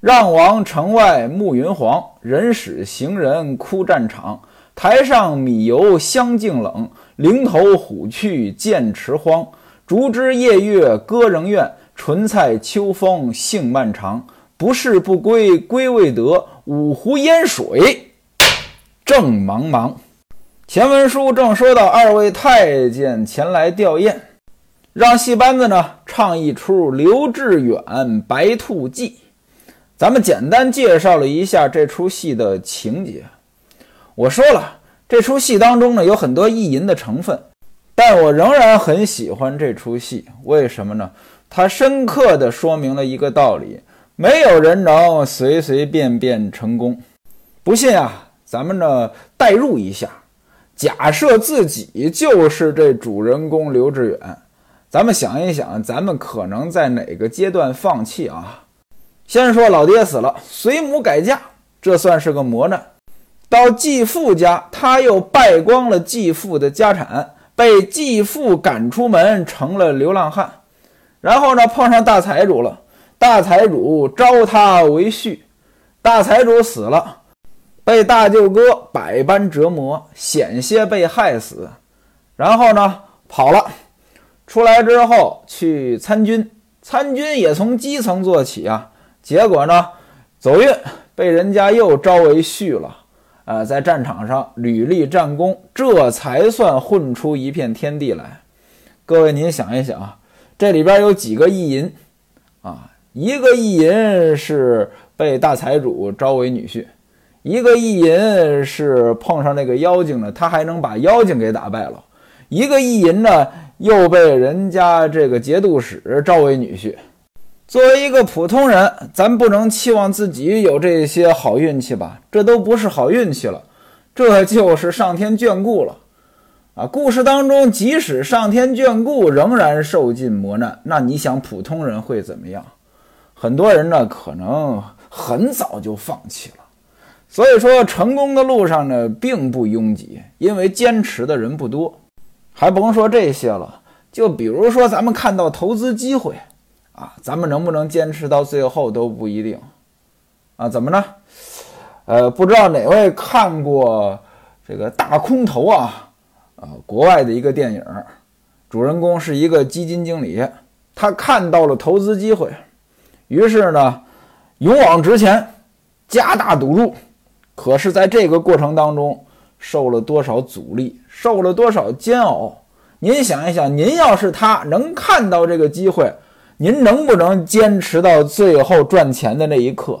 让王城外暮云黄，人使行人哭战场。台上米油香径冷，岭头虎去剑池荒。竹枝夜月歌仍怨，莼菜秋风性漫长。不是不归归未得，五湖烟水正茫茫。前文书正说到二位太监前来吊唁，让戏班子呢唱一出刘志远《白兔记》。咱们简单介绍了一下这出戏的情节。我说了，这出戏当中呢有很多意淫的成分，但我仍然很喜欢这出戏。为什么呢？它深刻地说明了一个道理：没有人能随随便便成功。不信啊，咱们呢代入一下，假设自己就是这主人公刘志远，咱们想一想，咱们可能在哪个阶段放弃啊？先说老爹死了，随母改嫁，这算是个磨难。到继父家，他又败光了继父的家产，被继父赶出门，成了流浪汉。然后呢，碰上大财主了，大财主招他为婿。大财主死了，被大舅哥百般折磨，险些被害死。然后呢，跑了，出来之后去参军，参军也从基层做起啊。结果呢，走运被人家又招为婿了，呃，在战场上屡立战功，这才算混出一片天地来。各位，您想一想啊，这里边有几个意淫啊？一个意淫是被大财主招为女婿，一个意淫是碰上那个妖精了，他还能把妖精给打败了；一个意淫呢，又被人家这个节度使招为女婿。作为一个普通人，咱不能期望自己有这些好运气吧？这都不是好运气了，这就是上天眷顾了啊！故事当中，即使上天眷顾，仍然受尽磨难。那你想，普通人会怎么样？很多人呢，可能很早就放弃了。所以说，成功的路上呢，并不拥挤，因为坚持的人不多。还甭说这些了，就比如说咱们看到投资机会。啊，咱们能不能坚持到最后都不一定，啊，怎么呢？呃，不知道哪位看过这个大空头啊？啊，国外的一个电影，主人公是一个基金经理，他看到了投资机会，于是呢，勇往直前，加大赌注。可是，在这个过程当中，受了多少阻力，受了多少煎熬？您想一想，您要是他，能看到这个机会？您能不能坚持到最后赚钱的那一刻？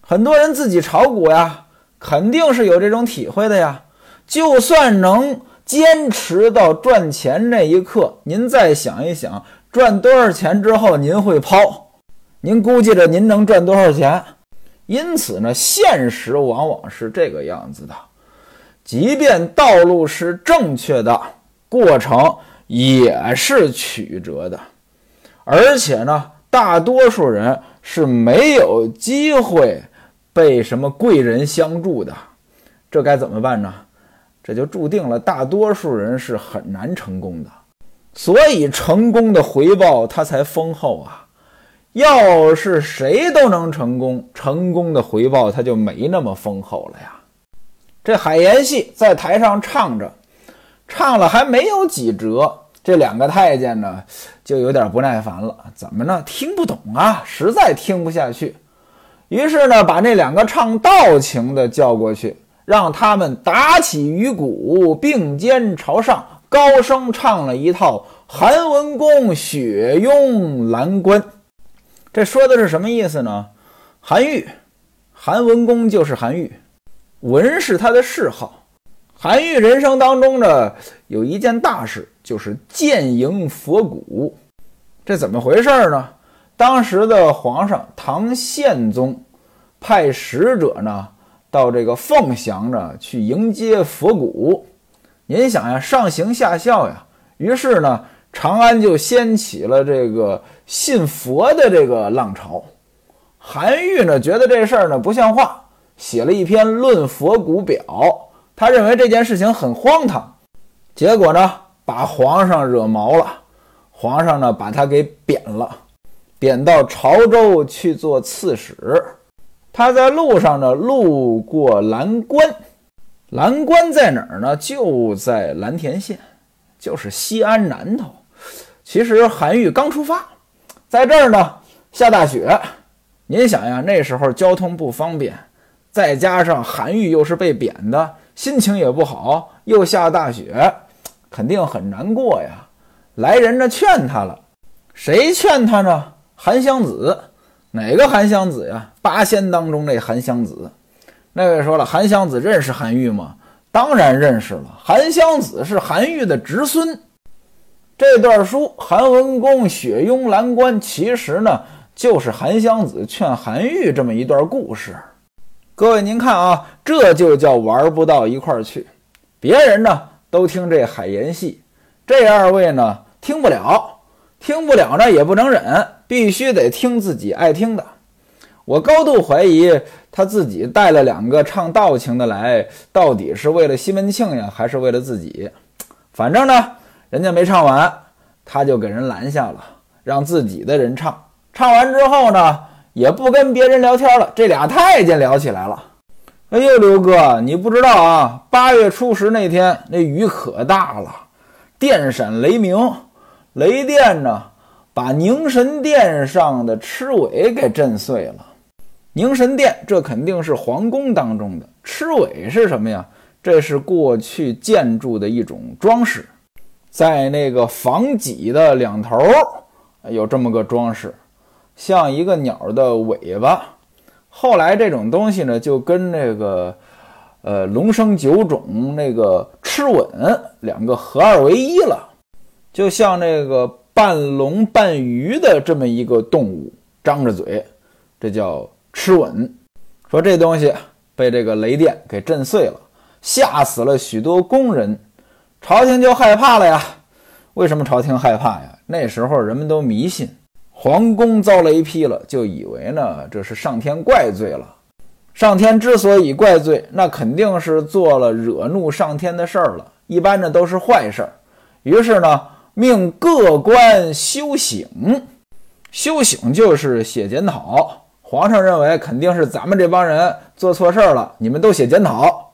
很多人自己炒股呀，肯定是有这种体会的呀。就算能坚持到赚钱那一刻，您再想一想，赚多少钱之后您会抛？您估计着您能赚多少钱？因此呢，现实往往是这个样子的。即便道路是正确的，过程也是曲折的。而且呢，大多数人是没有机会被什么贵人相助的，这该怎么办呢？这就注定了大多数人是很难成功的，所以成功的回报它才丰厚啊。要是谁都能成功，成功的回报它就没那么丰厚了呀。这海盐戏在台上唱着，唱了还没有几折。这两个太监呢，就有点不耐烦了。怎么呢？听不懂啊，实在听不下去。于是呢，把那两个唱道情的叫过去，让他们打起鱼鼓，并肩朝上，高声唱了一套《韩文公雪拥蓝关》。这说的是什么意思呢？韩愈，韩文公就是韩愈，文是他的谥号。韩愈人生当中呢，有一件大事。就是建营佛骨，这怎么回事呢？当时的皇上唐宪宗派使者呢，到这个凤翔呢去迎接佛骨。您想呀，上行下效呀。于是呢，长安就掀起了这个信佛的这个浪潮。韩愈呢，觉得这事儿呢不像话，写了一篇《论佛骨表》，他认为这件事情很荒唐。结果呢？把皇上惹毛了，皇上呢把他给贬了，贬到潮州去做刺史。他在路上呢，路过蓝关。蓝关在哪儿呢？就在蓝田县，就是西安南头。其实韩愈刚出发，在这儿呢下大雪。您想呀，那时候交通不方便，再加上韩愈又是被贬的，心情也不好，又下大雪，肯定很难过呀。来人呢劝他了，谁劝他呢？韩湘子，哪个韩湘子呀？八仙当中那韩湘子。那位说了，韩湘子认识韩愈吗？当然认识了。韩湘子是韩愈的侄孙。这段书《韩文公雪拥蓝关》，其实呢就是韩湘子劝韩愈这么一段故事。各位您看啊，这就叫玩不到一块儿去。别人呢都听这海盐戏，这二位呢。听不了，听不了呢，也不能忍，必须得听自己爱听的。我高度怀疑他自己带了两个唱道情的来，到底是为了西门庆呀，还是为了自己？反正呢，人家没唱完，他就给人拦下了，让自己的人唱。唱完之后呢，也不跟别人聊天了，这俩太监聊起来了。哎呦，刘哥，你不知道啊，八月初十那天那雨可大了，电闪雷鸣。雷电呢，把凝神殿上的螭尾给震碎了。凝神殿这肯定是皇宫当中的，螭尾是什么呀？这是过去建筑的一种装饰，在那个房脊的两头有这么个装饰，像一个鸟的尾巴。后来这种东西呢，就跟那个呃龙生九种那个螭吻两个合二为一了。就像那个半龙半鱼的这么一个动物，张着嘴，这叫螭吻。说这东西被这个雷电给震碎了，吓死了许多工人，朝廷就害怕了呀。为什么朝廷害怕呀？那时候人们都迷信，皇宫遭雷劈了，就以为呢这是上天怪罪了。上天之所以怪罪，那肯定是做了惹怒上天的事儿了。一般呢都是坏事儿，于是呢。命各官修醒，修醒就是写检讨。皇上认为肯定是咱们这帮人做错事儿了，你们都写检讨。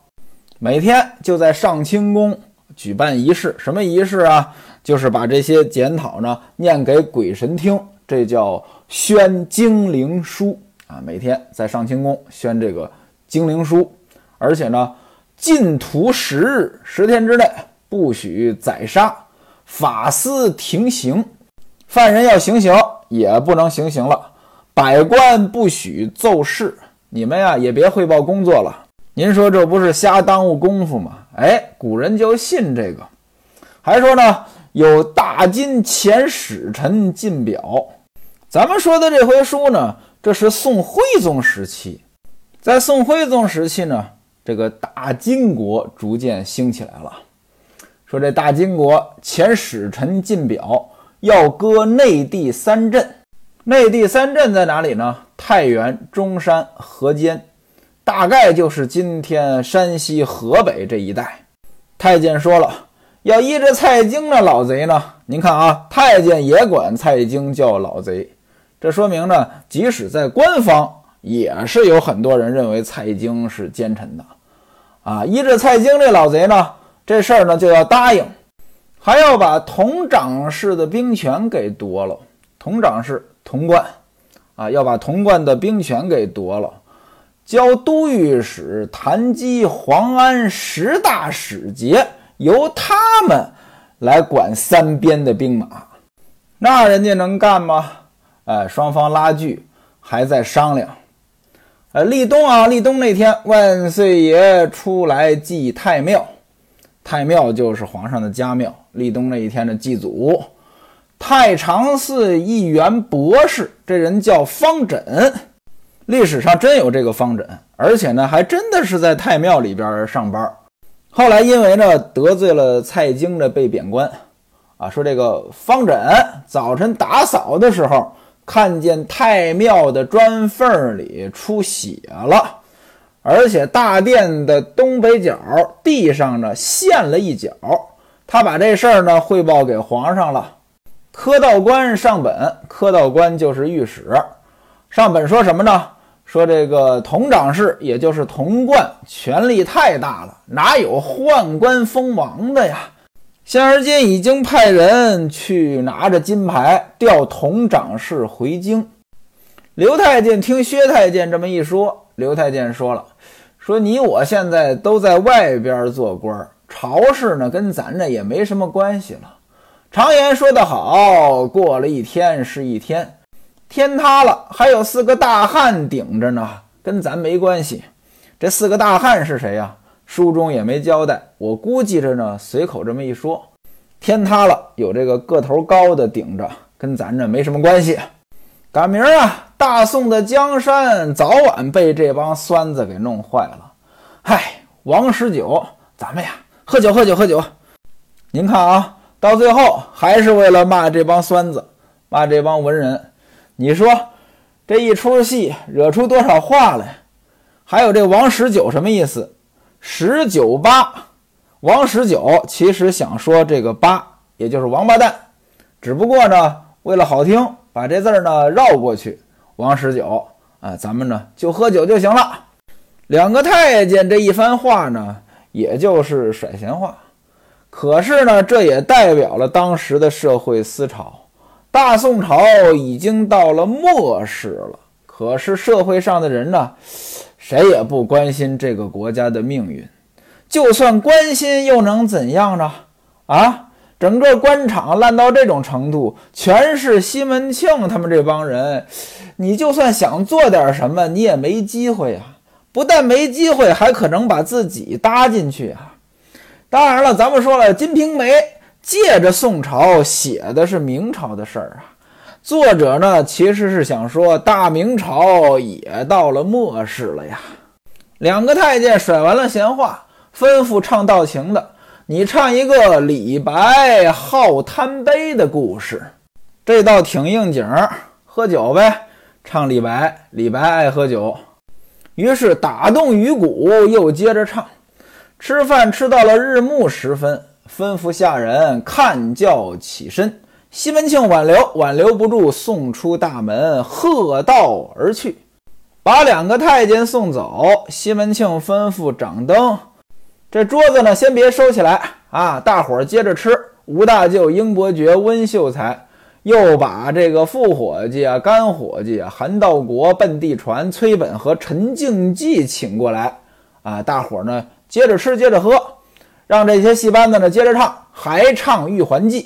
每天就在上清宫举办仪式，什么仪式啊？就是把这些检讨呢念给鬼神听，这叫宣精灵书啊。每天在上清宫宣这个精灵书，而且呢禁徒十日，十天之内不许宰杀。法司停刑，犯人要行刑也不能行刑了。百官不许奏事，你们呀也别汇报工作了。您说这不是瞎耽误功夫吗？哎，古人就信这个。还说呢，有大金前使臣进表。咱们说的这回书呢，这是宋徽宗时期。在宋徽宗时期呢，这个大金国逐渐兴起来了。说这大金国前使臣进表，要割内地三镇。内地三镇在哪里呢？太原、中山、河间，大概就是今天山西、河北这一带。太监说了，要依着蔡京的老贼呢。您看啊，太监也管蔡京叫老贼，这说明呢，即使在官方，也是有很多人认为蔡京是奸臣的。啊，依着蔡京这老贼呢。这事儿呢就要答应，还要把同长氏的兵权给夺了。同长氏童贯，啊，要把童贯的兵权给夺了，交都御史谭基、黄安十大使节，由他们来管三边的兵马。那人家能干吗？哎，双方拉锯，还在商量。呃，立冬啊，立冬那天，万岁爷出来祭太庙。太庙就是皇上的家庙。立冬那一天的祭祖，太常寺一员博士，这人叫方枕，历史上真有这个方枕，而且呢，还真的是在太庙里边上班。后来因为呢得罪了蔡京的被贬官，啊，说这个方枕早晨打扫的时候，看见太庙的砖缝里出血了。而且大殿的东北角地上呢陷了一角，他把这事儿呢汇报给皇上了。科道官上本，科道官就是御史，上本说什么呢？说这个佟长氏，也就是童贯，权力太大了，哪有宦官封王的呀？现而今已经派人去拿着金牌调佟长氏回京。刘太监听薛太监这么一说，刘太监说了：“说你我现在都在外边做官，朝事呢跟咱这也没什么关系了。常言说得好，过了一天是一天，天塌了还有四个大汉顶着呢，跟咱没关系。这四个大汉是谁呀？”书中也没交代，我估计着呢，随口这么一说。天塌了，有这个个头高的顶着，跟咱这没什么关系。赶明儿啊，大宋的江山早晚被这帮酸子给弄坏了。嗨，王十九，咱们呀，喝酒喝酒喝酒。您看啊，到最后还是为了骂这帮酸子，骂这帮文人。你说这一出戏惹出多少话来？还有这王十九什么意思？十九八，王十九其实想说这个八，也就是王八蛋，只不过呢，为了好听，把这字儿呢绕过去。王十九啊，咱们呢就喝酒就行了。两个太监这一番话呢，也就是甩闲话，可是呢，这也代表了当时的社会思潮。大宋朝已经到了末世了，可是社会上的人呢？谁也不关心这个国家的命运，就算关心又能怎样呢？啊，整个官场烂到这种程度，全是西门庆他们这帮人，你就算想做点什么，你也没机会啊！不但没机会，还可能把自己搭进去啊！当然了，咱们说了，《金瓶梅》借着宋朝写的是明朝的事儿啊。作者呢，其实是想说大明朝也到了末世了呀。两个太监甩完了闲话，吩咐唱道情的，你唱一个李白好贪杯的故事。这倒挺应景儿，喝酒呗，唱李白。李白爱喝酒，于是打动鱼骨，又接着唱。吃饭吃到了日暮时分，吩咐下人看轿起身。西门庆挽留，挽留不住，送出大门，喝道而去，把两个太监送走。西门庆吩咐掌灯，这桌子呢，先别收起来啊，大伙儿接着吃。吴大舅、英伯爵、温秀才又把这个副伙计啊、干伙计啊、韩道国、奔地传、崔本和陈敬济请过来啊，大伙儿呢接着吃，接着喝，让这些戏班子呢接着唱，还唱《玉环记》。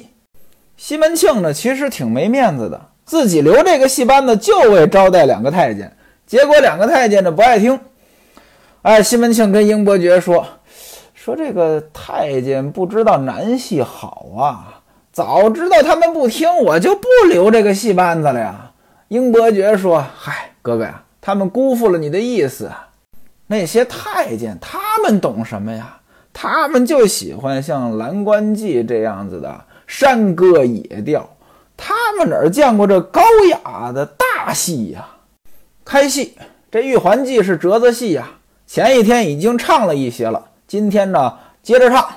西门庆呢，其实挺没面子的，自己留这个戏班子就为招待两个太监，结果两个太监呢不爱听。哎，西门庆跟英伯爵说：“说这个太监不知道南戏好啊，早知道他们不听，我就不留这个戏班子了呀。”英伯爵说：“嗨，哥哥呀，他们辜负了你的意思。那些太监他们懂什么呀？他们就喜欢像《蓝关记》这样子的。”山歌野调，他们哪儿见过这高雅的大戏呀？开戏，这《玉环记》是折子戏呀。前一天已经唱了一些了，今天呢接着唱，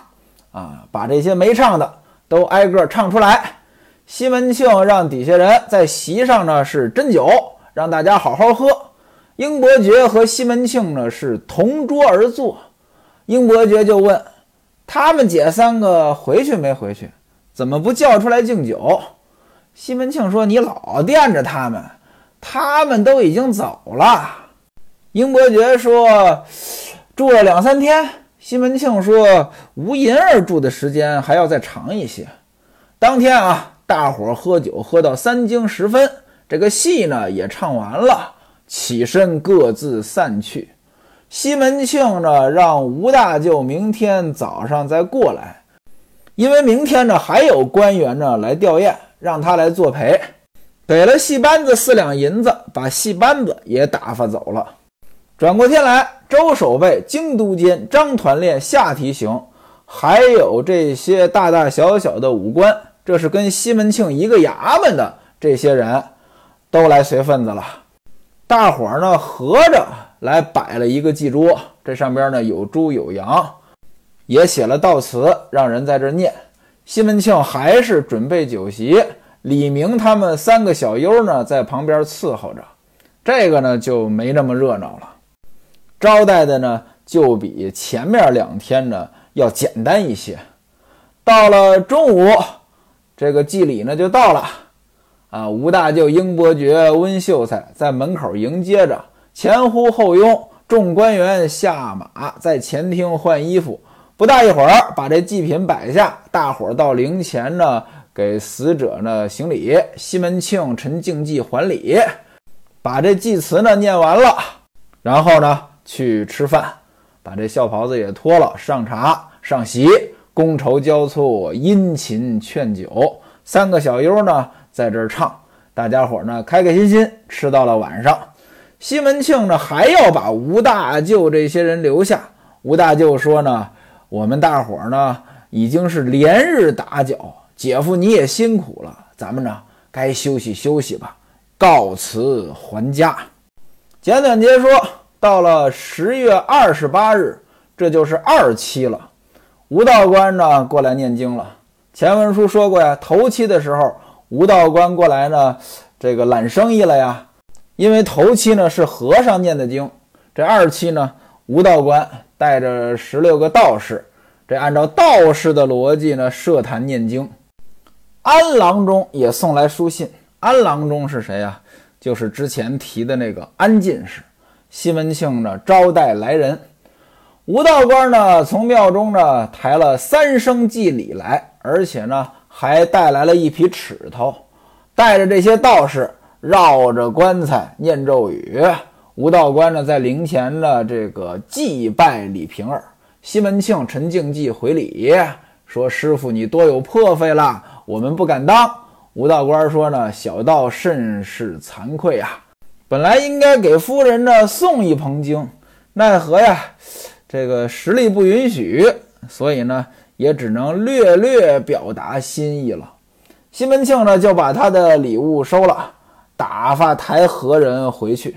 啊，把这些没唱的都挨个唱出来。西门庆让底下人在席上呢是斟酒，让大家好好喝。英伯爵和西门庆呢是同桌而坐。英伯爵就问他们姐三个回去没回去？怎么不叫出来敬酒？西门庆说：“你老惦着他们，他们都已经走了。”英伯爵说：“住了两三天。”西门庆说：“吴银儿住的时间还要再长一些。”当天啊，大伙喝酒喝到三更时分，这个戏呢也唱完了，起身各自散去。西门庆呢让吴大舅明天早上再过来。因为明天呢还有官员呢来吊唁，让他来作陪，给了戏班子四两银子，把戏班子也打发走了。转过天来，周守备、京都监、张团练、下提刑，还有这些大大小小的武官，这是跟西门庆一个衙门的这些人，都来随份子了。大伙儿呢合着来摆了一个祭桌，这上边呢有猪有羊。也写了悼词，让人在这念。西门庆还是准备酒席，李明他们三个小优呢，在旁边伺候着。这个呢就没那么热闹了。招待的呢就比前面两天呢要简单一些。到了中午，这个祭礼呢就到了。啊，吴大舅、英伯爵、温秀才在门口迎接着，前呼后拥，众官员下马，在前厅换衣服。不大一会儿，把这祭品摆下，大伙儿到灵前呢，给死者呢行礼。西门庆、陈敬济还礼，把这祭词呢念完了，然后呢去吃饭，把这孝袍子也脱了，上茶上席，觥筹交错，殷勤劝酒。三个小优呢。在这儿唱，大家伙儿呢开开心心吃到了晚上。西门庆呢还要把吴大舅这些人留下。吴大舅说呢：“我们大伙呢已经是连日打搅，姐夫你也辛苦了，咱们呢该休息休息吧，告辞还家。”简短截说，到了十月二十八日，这就是二期了。吴道官呢过来念经了。前文书说过呀，头七的时候。吴道官过来呢，这个揽生意了呀。因为头七呢是和尚念的经，这二期呢，吴道官带着十六个道士，这按照道士的逻辑呢，设坛念经。安郎中也送来书信。安郎中是谁呀？就是之前提的那个安进士。西门庆呢招待来人，吴道官呢从庙中呢抬了三生祭礼来，而且呢。还带来了一匹尺头，带着这些道士绕着棺材念咒语。吴道官呢，在灵前呢，这个祭拜李瓶儿。西门庆、陈敬济回礼说：“师傅，你多有破费了，我们不敢当。”吴道官说：“呢，小道甚是惭愧啊，本来应该给夫人呢送一捧经，奈何呀，这个实力不允许，所以呢。”也只能略略表达心意了。西门庆呢，就把他的礼物收了，打发抬河人回去。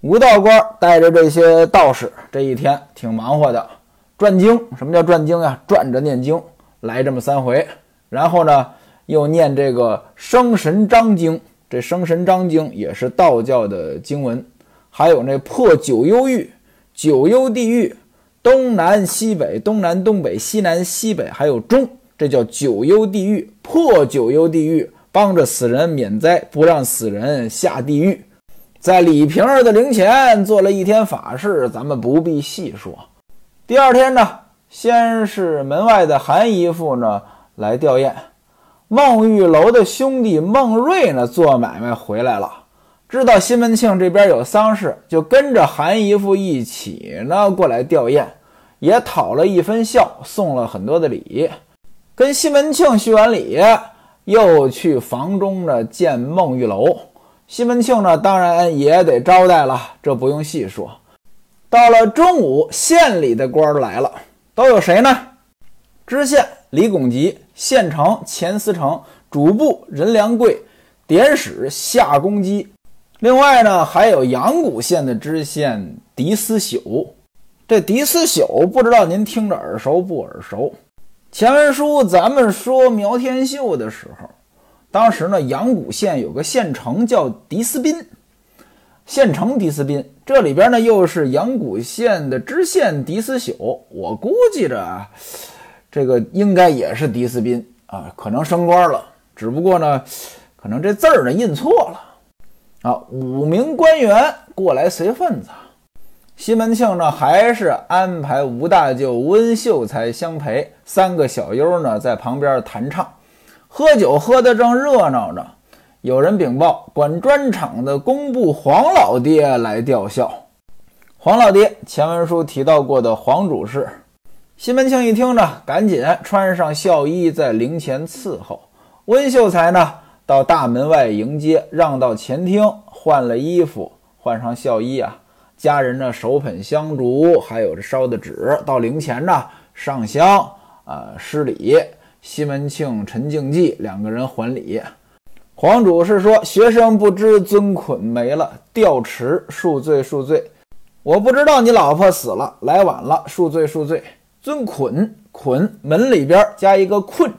吴道官带着这些道士，这一天挺忙活的，转经。什么叫转经呀？转着念经，来这么三回。然后呢，又念这个生神章经。这生神章经也是道教的经文。还有那破九幽狱、九幽地狱。东南西北，东南东北，西南西北，还有中，这叫九幽地狱。破九幽地狱，帮着死人免灾，不让死人下地狱。在李瓶儿的灵前做了一天法事，咱们不必细说。第二天呢，先是门外的韩姨夫呢来吊唁，孟玉楼的兄弟孟瑞呢做买卖回来了。知道西门庆这边有丧事，就跟着韩姨夫一起呢过来吊唁，也讨了一分孝，送了很多的礼。跟西门庆叙完礼，又去房中呢见孟玉楼。西门庆呢当然也得招待了，这不用细说。到了中午，县里的官儿来了，都有谁呢？知县李拱吉、县丞钱思成、主簿任良贵、典史夏公基。另外呢，还有阳谷县的知县狄思朽。这狄思朽不知道您听着耳熟不耳熟？前文书咱们说苗天秀的时候，当时呢，阳谷县有个县城叫迪斯宾，县城迪斯宾，这里边呢又是阳谷县的知县迪斯朽。我估计着，这个应该也是迪斯宾啊，可能升官了，只不过呢，可能这字儿呢印错了。啊，五名官员过来随份子，西门庆呢还是安排吴大舅、温秀才相陪，三个小优呢在旁边弹唱，喝酒喝得正热闹呢。有人禀报，管砖厂的工部黄老爹来吊孝。黄老爹，前文书提到过的黄主事。西门庆一听呢，赶紧穿上孝衣，在灵前伺候。温秀才呢？到大门外迎接，让到前厅，换了衣服，换上孝衣啊。家人呢手捧香烛，还有这烧的纸，到灵前呢上香啊施礼。西门庆、陈敬济两个人还礼。黄主是说：“学生不知尊捆没了，吊池恕罪恕罪。我不知道你老婆死了，来晚了，恕罪恕罪。尊捆捆门里边加一个困，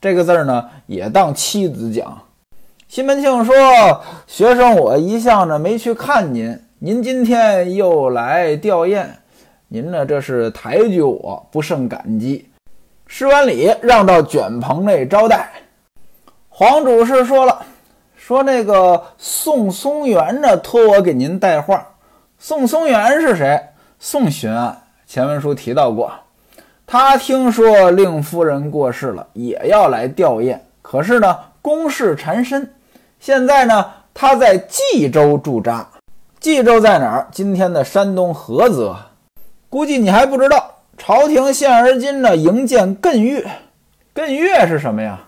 这个字儿呢也当妻子讲。”西门庆说：“学生我一向呢没去看您，您今天又来吊唁，您呢这是抬举我，不胜感激。”施完礼，让到卷棚内招待。黄主事说了：“说那个宋松元呢，托我给您带话。宋松元是谁？宋巡案，前文书提到过。他听说令夫人过世了，也要来吊唁。可是呢，公事缠身。”现在呢，他在冀州驻扎。冀州在哪儿？今天的山东菏泽。估计你还不知道，朝廷现而今呢营建艮岳。艮岳是什么呀？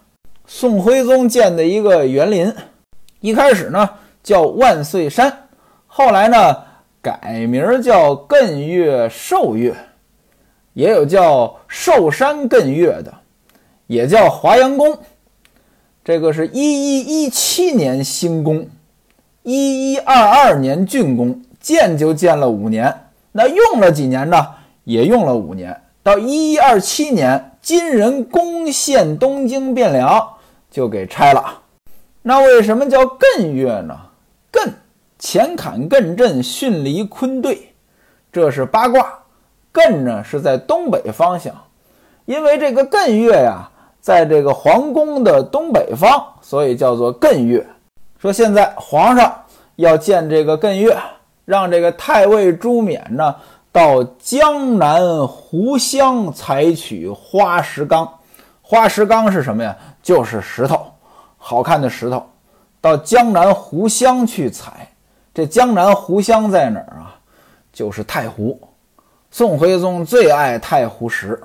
宋徽宗建的一个园林。一开始呢叫万岁山，后来呢改名叫艮岳寿岳，也有叫寿山艮岳的，也叫华阳宫。这个是一一一七年兴宫，一一二二年竣工，建就建了五年。那用了几年呢？也用了五年。到一一二七年，金人攻陷东京汴梁，就给拆了。那为什么叫艮岳呢？艮，前坎艮震，巽离坤兑，这是八卦。艮呢是在东北方向，因为这个艮岳呀。在这个皇宫的东北方，所以叫做艮岳。说现在皇上要建这个艮岳，让这个太尉朱冕呢到江南湖乡采取花石纲。花石纲是什么呀？就是石头，好看的石头。到江南湖乡去采。这江南湖乡在哪儿啊？就是太湖。宋徽宗最爱太湖石。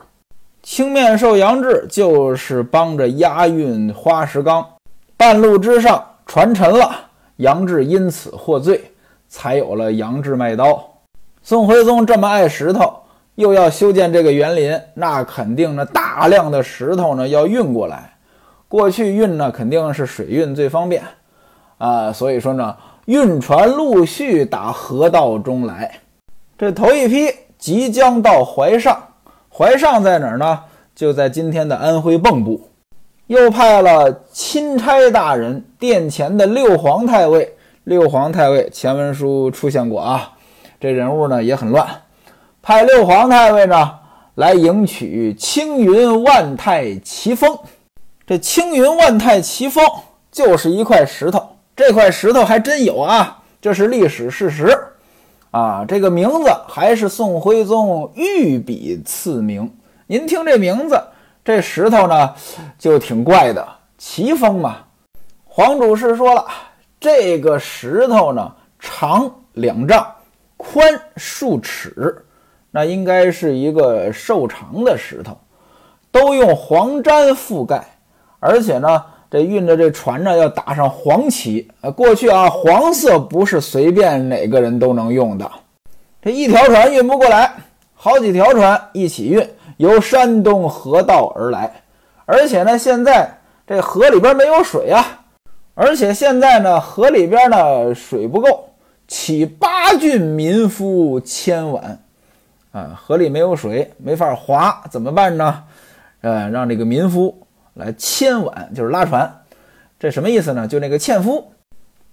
青面兽杨志就是帮着押运花石纲，半路之上船沉了，杨志因此获罪，才有了杨志卖刀。宋徽宗这么爱石头，又要修建这个园林，那肯定呢大量的石头呢要运过来。过去运呢肯定是水运最方便啊，所以说呢运船陆续打河道中来。这头一批即将到淮上。淮上在哪儿呢？就在今天的安徽蚌埠。又派了钦差大人殿前的六皇太尉。六皇太尉前文书出现过啊，这人物呢也很乱。派六皇太尉呢来迎娶青云万太奇峰。这青云万太奇峰就是一块石头，这块石头还真有啊，这是历史事实。啊，这个名字还是宋徽宗御笔赐名。您听这名字，这石头呢就挺怪的，奇峰嘛。黄主事说了，这个石头呢长两丈，宽数尺，那应该是一个瘦长的石头，都用黄毡覆盖，而且呢。这运着这船呢，要打上黄旗。呃，过去啊，黄色不是随便哪个人都能用的。这一条船运不过来，好几条船一起运，由山东河道而来。而且呢，现在这河里边没有水啊，而且现在呢，河里边呢水不够，起八郡民夫千碗。啊，河里没有水，没法划，怎么办呢？呃，让这个民夫。来牵挽就是拉船，这什么意思呢？就那个纤夫，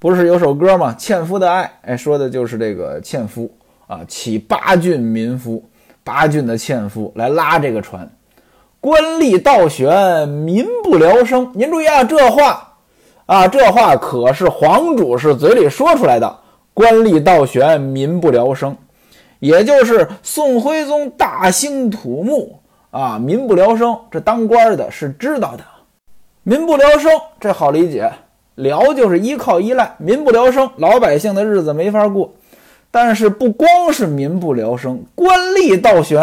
不是有首歌吗？纤夫的爱，哎，说的就是这个纤夫啊。起八郡民夫，八郡的纤夫来拉这个船。官吏倒悬，民不聊生。您注意啊，这话啊，这话可是黄主是嘴里说出来的。官吏倒悬，民不聊生，也就是宋徽宗大兴土木。啊，民不聊生，这当官的是知道的。民不聊生，这好理解，聊就是依靠依赖，民不聊生，老百姓的日子没法过。但是不光是民不聊生，官吏倒悬，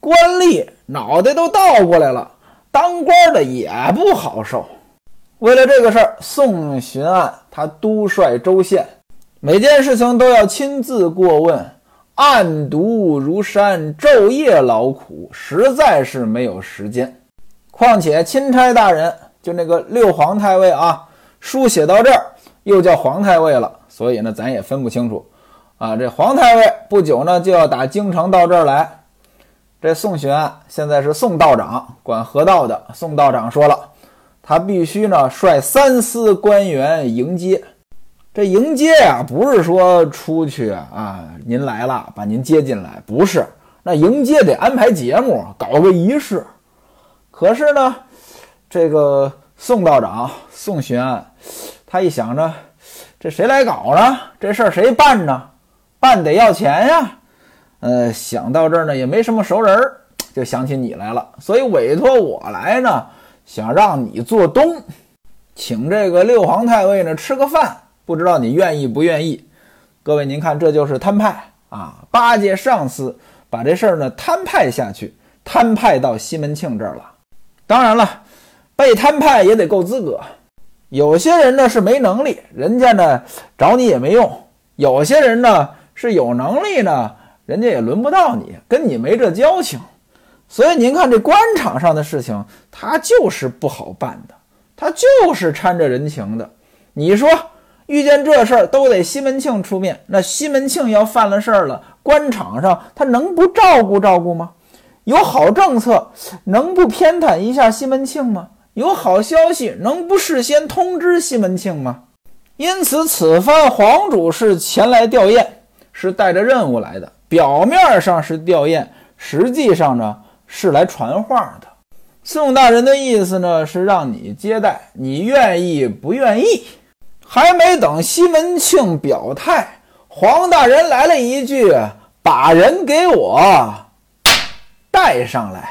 官吏脑袋都倒过来了，当官的也不好受。为了这个事儿，宋巡案他督率州县，每件事情都要亲自过问。暗读如山，昼夜劳苦，实在是没有时间。况且钦差大人就那个六皇太尉啊，书写到这儿又叫皇太尉了，所以呢，咱也分不清楚啊。这皇太尉不久呢就要打京城到这儿来。这宋巡案现在是宋道长管河道的，宋道长说了，他必须呢率三司官员迎接。这迎接啊，不是说出去啊，您来了把您接进来，不是。那迎接得安排节目，搞个仪式。可是呢，这个宋道长宋巡案，他一想着，这谁来搞呢？这事儿谁办呢？办得要钱呀。呃，想到这儿呢，也没什么熟人。就想起你来了，所以委托我来呢，想让你做东，请这个六皇太尉呢吃个饭，不知道你愿意不愿意？各位您看，这就是摊派啊！八戒上司把这事儿呢摊派下去，摊派到西门庆这儿了。当然了，被摊派也得够资格。有些人呢是没能力，人家呢找你也没用；有些人呢是有能力呢，人家也轮不到你，跟你没这交情。所以您看，这官场上的事情，它就是不好办的，它就是掺着人情的。你说遇见这事儿都得西门庆出面，那西门庆要犯了事儿了，官场上他能不照顾照顾吗？有好政策能不偏袒一下西门庆吗？有好消息能不事先通知西门庆吗？因此，此番黄主是前来吊唁，是带着任务来的，表面上是吊唁，实际上呢？是来传话的，宋大人的意思呢是让你接待，你愿意不愿意？还没等西门庆表态，黄大人来了一句：“把人给我带上来。”